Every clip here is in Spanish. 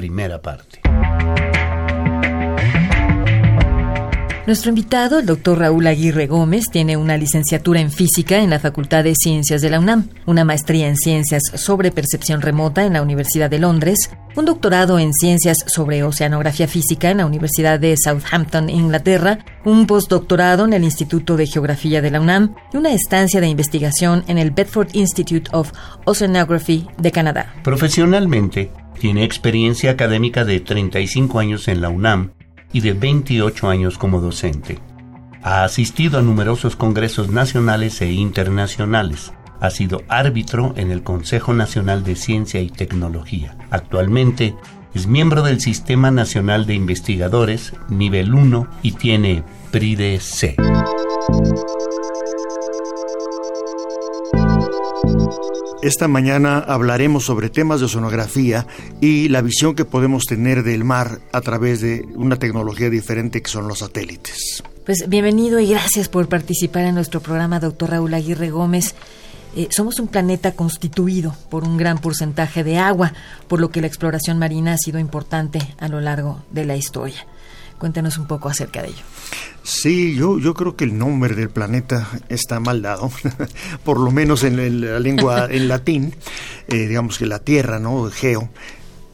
primera parte. Nuestro invitado, el doctor Raúl Aguirre Gómez, tiene una licenciatura en física en la Facultad de Ciencias de la UNAM, una maestría en ciencias sobre percepción remota en la Universidad de Londres, un doctorado en ciencias sobre oceanografía física en la Universidad de Southampton, Inglaterra, un postdoctorado en el Instituto de Geografía de la UNAM y una estancia de investigación en el Bedford Institute of Oceanography de Canadá. Profesionalmente, tiene experiencia académica de 35 años en la UNAM y de 28 años como docente. Ha asistido a numerosos congresos nacionales e internacionales. Ha sido árbitro en el Consejo Nacional de Ciencia y Tecnología. Actualmente es miembro del Sistema Nacional de Investigadores nivel 1 y tiene PRIDE Esta mañana hablaremos sobre temas de sonografía y la visión que podemos tener del mar a través de una tecnología diferente que son los satélites. Pues bienvenido y gracias por participar en nuestro programa, doctor Raúl Aguirre Gómez. Eh, somos un planeta constituido por un gran porcentaje de agua, por lo que la exploración marina ha sido importante a lo largo de la historia. Cuéntanos un poco acerca de ello. Sí, yo, yo creo que el nombre del planeta está mal dado, por lo menos en, la lengua en latín, eh, digamos que la Tierra, ¿no? Geo.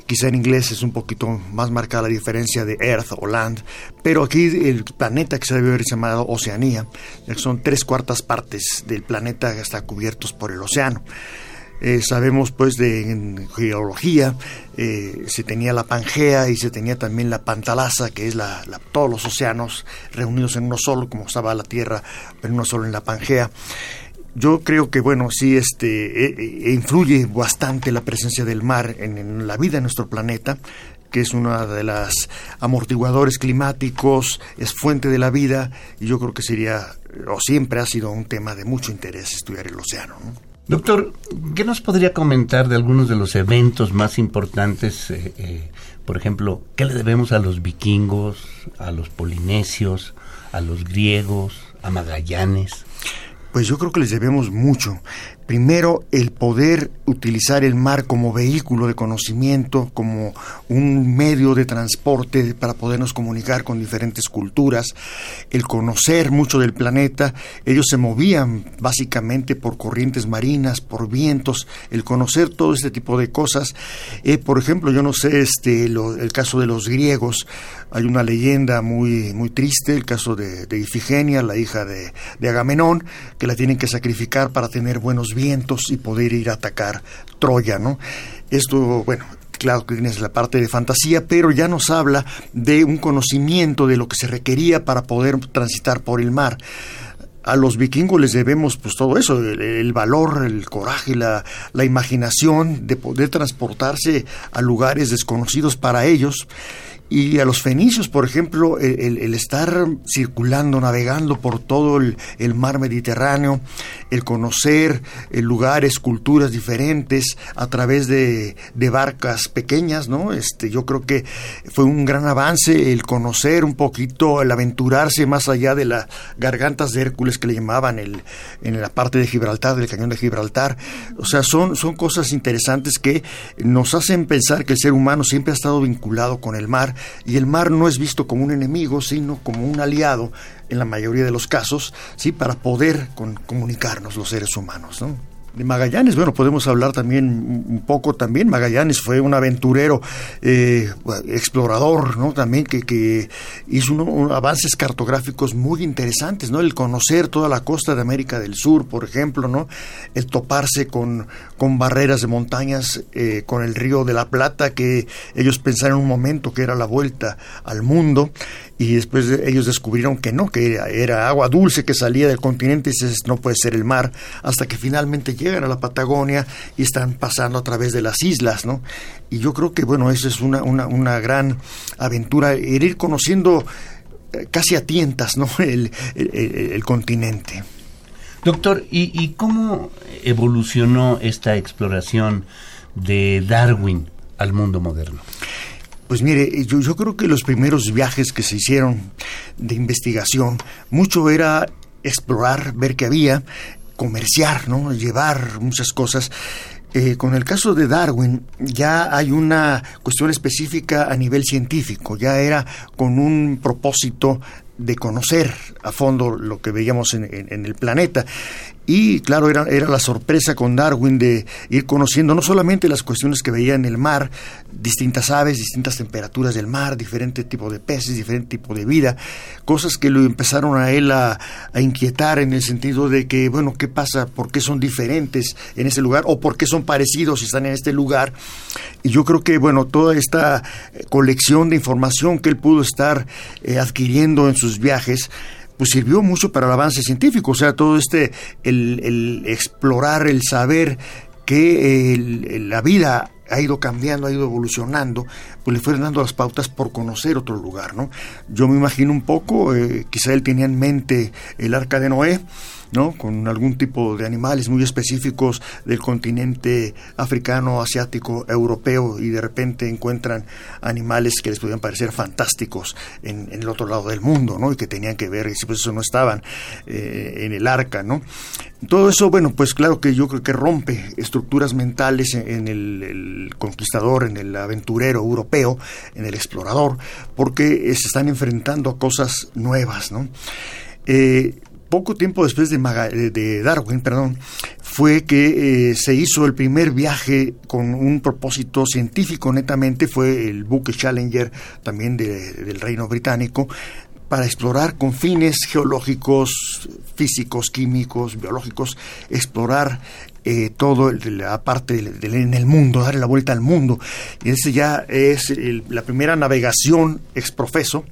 Quizá en inglés es un poquito más marcada la diferencia de Earth o Land, pero aquí el planeta que se debe haber llamado Oceanía, son tres cuartas partes del planeta que está cubiertos por el océano. Eh, sabemos pues de geología, eh, se tenía la Pangea y se tenía también la Pantalasa, que es la, todos los océanos reunidos en uno solo, como estaba la Tierra en uno solo en la Pangea. Yo creo que, bueno, sí este, e, e, influye bastante la presencia del mar en, en la vida de nuestro planeta que es uno de los amortiguadores climáticos, es fuente de la vida, y yo creo que sería, o siempre ha sido un tema de mucho interés estudiar el océano. ¿no? Doctor, ¿qué nos podría comentar de algunos de los eventos más importantes? Eh, eh, por ejemplo, ¿qué le debemos a los vikingos, a los polinesios, a los griegos, a Magallanes? Pues yo creo que les debemos mucho. Primero, el poder utilizar el mar como vehículo de conocimiento, como un medio de transporte para podernos comunicar con diferentes culturas, el conocer mucho del planeta. Ellos se movían básicamente por corrientes marinas, por vientos, el conocer todo este tipo de cosas. Eh, por ejemplo, yo no sé este, el caso de los griegos. Hay una leyenda muy, muy triste, el caso de, Ifigenia, la hija de, de Agamenón, que la tienen que sacrificar para tener buenos vientos y poder ir a atacar Troya, ¿no? Esto, bueno, claro que tienes la parte de fantasía, pero ya nos habla de un conocimiento de lo que se requería para poder transitar por el mar. A los vikingos les debemos pues todo eso, el, valor, el coraje, la, la imaginación de poder transportarse a lugares desconocidos para ellos y a los fenicios, por ejemplo, el, estar circulando, navegando por todo el, mar Mediterráneo, el conocer eh, lugares, culturas diferentes a través de, barcas pequeñas, ¿no? Este, yo creo que fue un gran avance el conocer un poquito, el aventurarse más allá de las gargantas de Hércules que le llamaban el, en la parte de Gibraltar, del cañón de Gibraltar. O sea, son, son cosas interesantes que nos hacen pensar que el ser humano siempre ha estado vinculado con el mar y el mar no es visto como un enemigo, sino como un aliado en la mayoría de los casos, ¿sí? para poder comunicarnos los seres humanos. ¿no? De Magallanes, bueno, podemos hablar también un poco también. Magallanes fue un aventurero, eh, explorador, ¿no? También que, que hizo avances cartográficos muy interesantes, ¿no? El conocer toda la costa de América del Sur, por ejemplo, ¿no? El toparse con, con barreras de montañas, eh, con el río de la Plata, que ellos pensaron en un momento que era la vuelta al mundo y después ellos descubrieron que no, que era, agua dulce que salía del continente y dices, no puede ser el mar, hasta que finalmente llegan a la Patagonia y están pasando a través de las islas, ¿no? Y yo creo que, bueno, eso es una, una, una gran aventura, ir conociendo eh, casi a tientas, ¿no? el, el, continente. Doctor, ¿y, ¿y, cómo evolucionó esta exploración de Darwin al mundo moderno? Pues mire, yo, yo creo que los primeros viajes que se hicieron de investigación, mucho era explorar, ver qué había, comerciar, ¿no? llevar muchas cosas. Eh, con el caso de Darwin ya hay una cuestión específica a nivel científico, ya era con un propósito de conocer a fondo lo que veíamos en, en, el planeta. Y claro, era, era la sorpresa con Darwin de ir conociendo no solamente las cuestiones que veía en el mar, distintas aves, distintas temperaturas del mar, diferente tipo de peces, diferente tipo de vida, cosas que lo empezaron a él a, inquietar en el sentido de que, bueno, ¿qué pasa? ¿Por qué son diferentes en ese lugar? ¿O por qué son parecidos si están en este lugar? Y yo creo que, bueno, toda esta colección de información que él pudo estar eh, adquiriendo en sus viajes, pues sirvió mucho para el avance científico, o sea, todo este, el, explorar, el saber que la vida ha ido cambiando, ha ido evolucionando, pues le fueron dando las pautas por conocer otro lugar, ¿no? Yo me imagino un poco, eh, quizá él tenía en mente el arca de Noé, ¿no? con algún tipo de animales muy específicos del continente africano, asiático, europeo y de repente encuentran animales que les podían parecer fantásticos en, el otro lado del mundo ¿no? y que tenían que ver, y si pues eso no estaban eh, en el arca. ¿no? Todo eso, bueno, pues claro que yo creo que rompe estructuras mentales en, el, conquistador, en el aventurero europeo, en el explorador, porque se están enfrentando a cosas nuevas, ¿no? Eh, poco tiempo después de, de Darwin, perdón, fue que eh, se hizo el primer viaje con un propósito científico netamente, fue el buque Challenger, también del Reino Británico, para explorar con fines geológicos, físicos, químicos, biológicos, explorar eh, todo la parte en el mundo, darle la vuelta al mundo. Y ese ya es la primera navegación exprofeso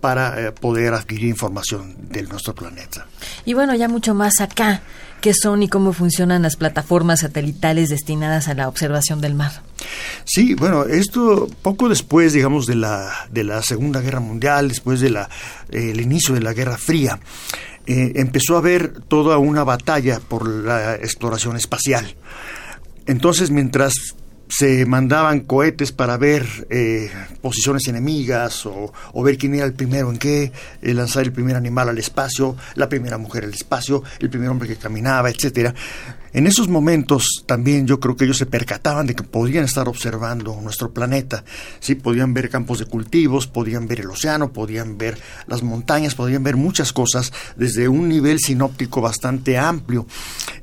para eh, poder adquirir información de nuestro planeta. Y bueno, ya mucho más acá, ¿qué son y cómo funcionan las plataformas satelitales destinadas a la observación del mar? Sí, bueno, esto poco después, digamos, de la, de la Segunda Guerra Mundial, después del de el inicio de la Guerra Fría, eh, empezó a haber toda una batalla por la exploración espacial. Entonces, mientras se mandaban cohetes para ver eh, posiciones enemigas o, ver quién era el primero en qué, eh, lanzar el primer animal al espacio, la primera mujer al espacio, el primer hombre que caminaba, etcétera. En esos momentos también yo creo que ellos se percataban de que podían estar observando nuestro planeta, sí, podían ver campos de cultivos, podían ver el océano, podían ver las montañas, podían ver muchas cosas desde un nivel sinóptico bastante amplio.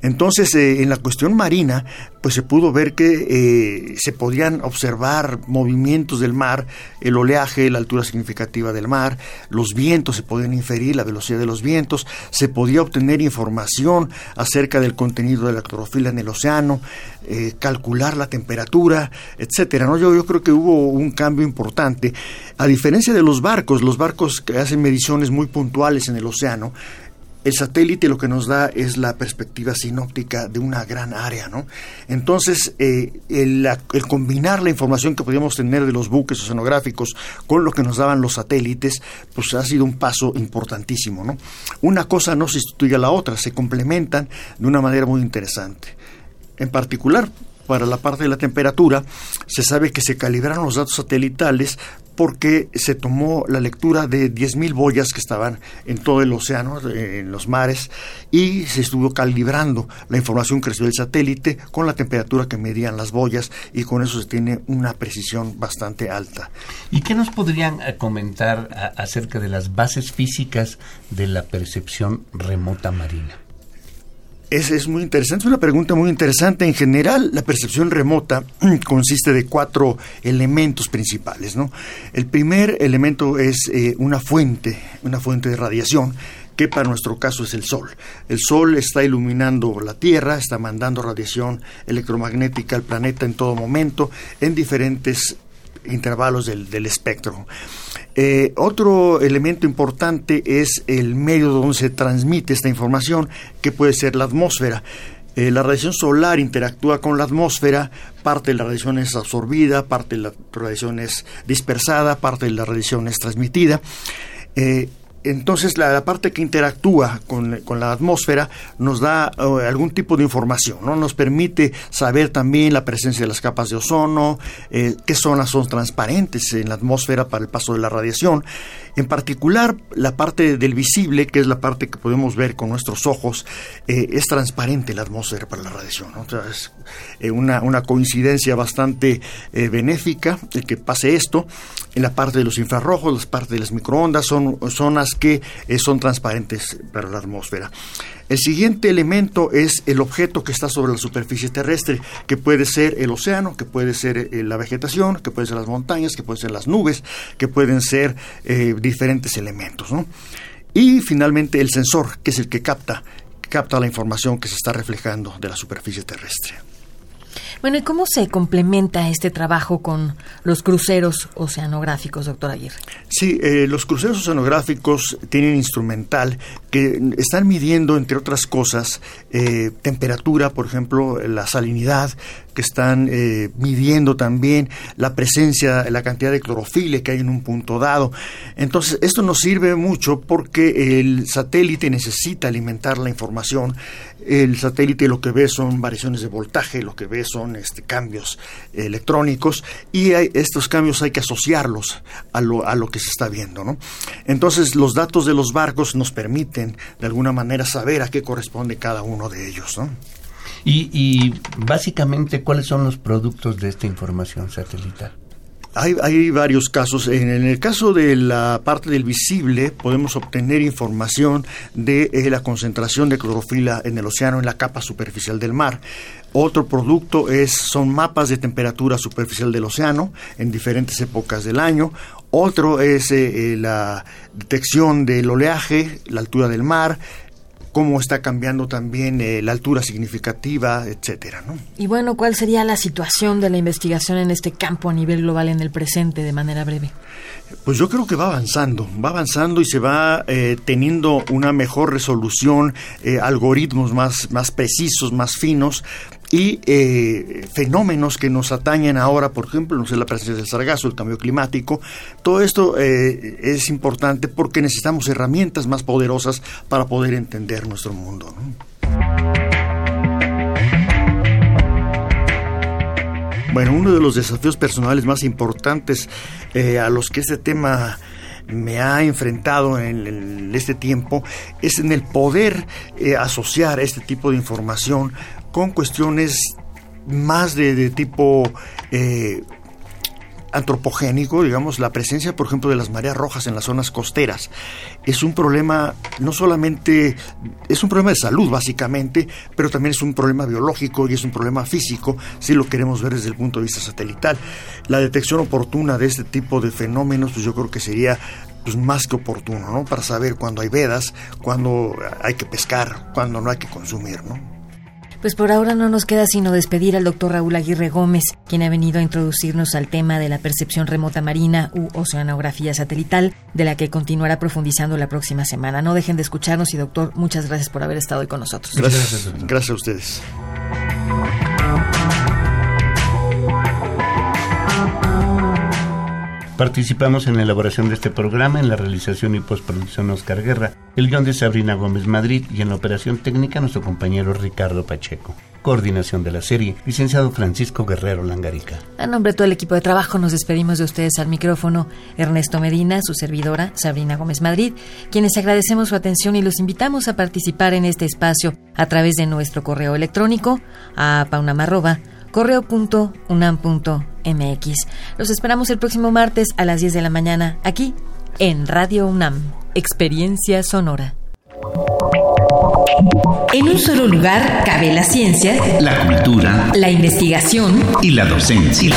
Entonces, eh, en la cuestión marina, pues se pudo ver que eh, se podían observar movimientos del mar, el oleaje, la altura significativa del mar, los vientos se podían inferir, la velocidad de los vientos, se podía obtener información acerca del contenido de la en el océano, eh, calcular la temperatura, etcétera. ¿no? Yo, yo creo que hubo un cambio importante. A diferencia de los barcos, los barcos que hacen mediciones muy puntuales en el océano, el satélite lo que nos da es la perspectiva sinóptica de una gran área, ¿no? Entonces, eh, el, combinar la información que podíamos tener de los buques oceanográficos con lo que nos daban los satélites, pues ha sido un paso importantísimo, ¿no? Una cosa no sustituye a la otra, se complementan de una manera muy interesante. En particular, para la parte de la temperatura, se sabe que se calibraron los datos satelitales porque se tomó la lectura de 10.000 boyas que estaban en todo el océano, en los mares, y se estuvo calibrando la información que recibió el satélite con la temperatura que medían las boyas y con eso se tiene una precisión bastante alta. ¿Y qué nos podrían eh, comentar acerca de las bases físicas de la percepción remota marina? Es, es, muy interesante, es una pregunta muy interesante. En general, la percepción remota consiste de cuatro elementos principales. ¿no? El primer elemento es eh, una fuente, una fuente de radiación que para nuestro caso es el Sol. El Sol está iluminando la Tierra, está mandando radiación electromagnética al planeta en todo momento, en diferentes intervalos del, del espectro. Eh, otro elemento importante es el medio donde se transmite esta información, que puede ser la atmósfera. Eh, la radiación solar interactúa con la atmósfera, parte de la radiación es absorbida, parte de la radiación es dispersada, parte de la radiación es transmitida. Eh, entonces la, parte que interactúa con, la atmósfera nos da eh, algún tipo de información, ¿no? Nos permite saber también la presencia de las capas de ozono, eh, qué zonas son transparentes en la atmósfera para el paso de la radiación. En particular, la parte del visible, que es la parte que podemos ver con nuestros ojos, eh, es transparente la atmósfera para la radiación. es una, una, coincidencia bastante benéfica el que pase esto. En la parte de los infrarrojos, las partes de las microondas, son zonas que eh, son transparentes para la atmósfera. El siguiente elemento es el objeto que está sobre la superficie terrestre, que puede ser el océano, que puede ser eh, la vegetación, que pueden ser las montañas, que pueden ser las nubes, que pueden ser eh, diferentes elementos. Y finalmente el sensor, que es el que capta, capta la información que se está reflejando de la superficie terrestre. Bueno, ¿y cómo se complementa este trabajo con los cruceros oceanográficos, doctor Aguirre? Sí, eh, los cruceros oceanográficos tienen instrumental que están midiendo, entre otras cosas, eh, temperatura, por ejemplo, la salinidad, que están eh, midiendo también la presencia, la cantidad de clorofile que hay en un punto dado. Entonces, esto nos sirve mucho porque el satélite necesita alimentar la información. El satélite lo que ve son variaciones de voltaje, lo que ve son este, cambios electrónicos y estos cambios hay que asociarlos a lo, a lo que se está viendo. ¿no? Entonces, los datos de los barcos nos permiten de alguna manera saber a qué corresponde cada uno de ellos. ¿no? Y, básicamente, ¿cuáles son los productos de esta información satelital? Hay, varios casos. En, el caso de la parte del visible, podemos obtener información de eh, la concentración de clorofila en el océano en la capa superficial del mar. Otro producto es, son mapas de temperatura superficial del océano en diferentes épocas del año. Otro es eh, eh, la detección del oleaje, la altura del mar, cómo está cambiando también eh, la altura significativa, etcétera. ¿no? Y bueno, ¿cuál sería la situación de la investigación en este campo a nivel global en el presente, de manera breve? Pues yo creo que va avanzando, va avanzando y se va eh, teniendo una mejor resolución, eh, algoritmos más, más precisos, más finos, y eh, fenómenos que nos atañen ahora, por ejemplo, no sé, la presencia del sargazo, el cambio climático. Todo esto eh, es importante porque necesitamos herramientas más poderosas para poder entender nuestro mundo. Bueno, uno de los desafíos personales más importantes eh, a los que este tema me ha enfrentado en, este tiempo es en el poder asociar este tipo de información con cuestiones más de, tipo eh, antropogénico, digamos, la presencia, por ejemplo, de las mareas rojas en las zonas costeras, es un problema no solamente, es un problema de salud básicamente, pero también es un problema biológico y es un problema físico, si lo queremos ver desde el punto de vista satelital. La detección oportuna de este tipo de fenómenos, pues yo creo que sería pues más que oportuno, ¿no? Para saber cuándo hay vedas, cuándo hay que pescar, cuándo no hay que consumir, ¿no? Pues por ahora no nos queda sino despedir al doctor Raúl Aguirre Gómez, quien ha venido a introducirnos al tema de la percepción remota marina u oceanografía satelital, de la que continuará profundizando la próxima semana. No dejen de escucharnos y doctor, muchas gracias por haber estado hoy con nosotros. Gracias, gracias a ustedes. Participamos en la elaboración de este programa, en la realización y postproducción Oscar Guerra, el guion de Sabrina Gómez Madrid y en la operación técnica nuestro compañero Ricardo Pacheco. Coordinación de la serie, licenciado Francisco Guerrero Langarica. A nombre de todo el equipo de trabajo nos despedimos de ustedes al micrófono Ernesto Medina, su servidora Sabrina Gómez Madrid, quienes agradecemos su atención y los invitamos a participar en este espacio a través de nuestro correo electrónico a paunamarroba correo.unam.mx. Los esperamos el próximo martes a las 10 de la mañana aquí en Radio UNAM, Experiencia Sonora. En un solo lugar cabe la ciencia, la cultura, la investigación y la docencia.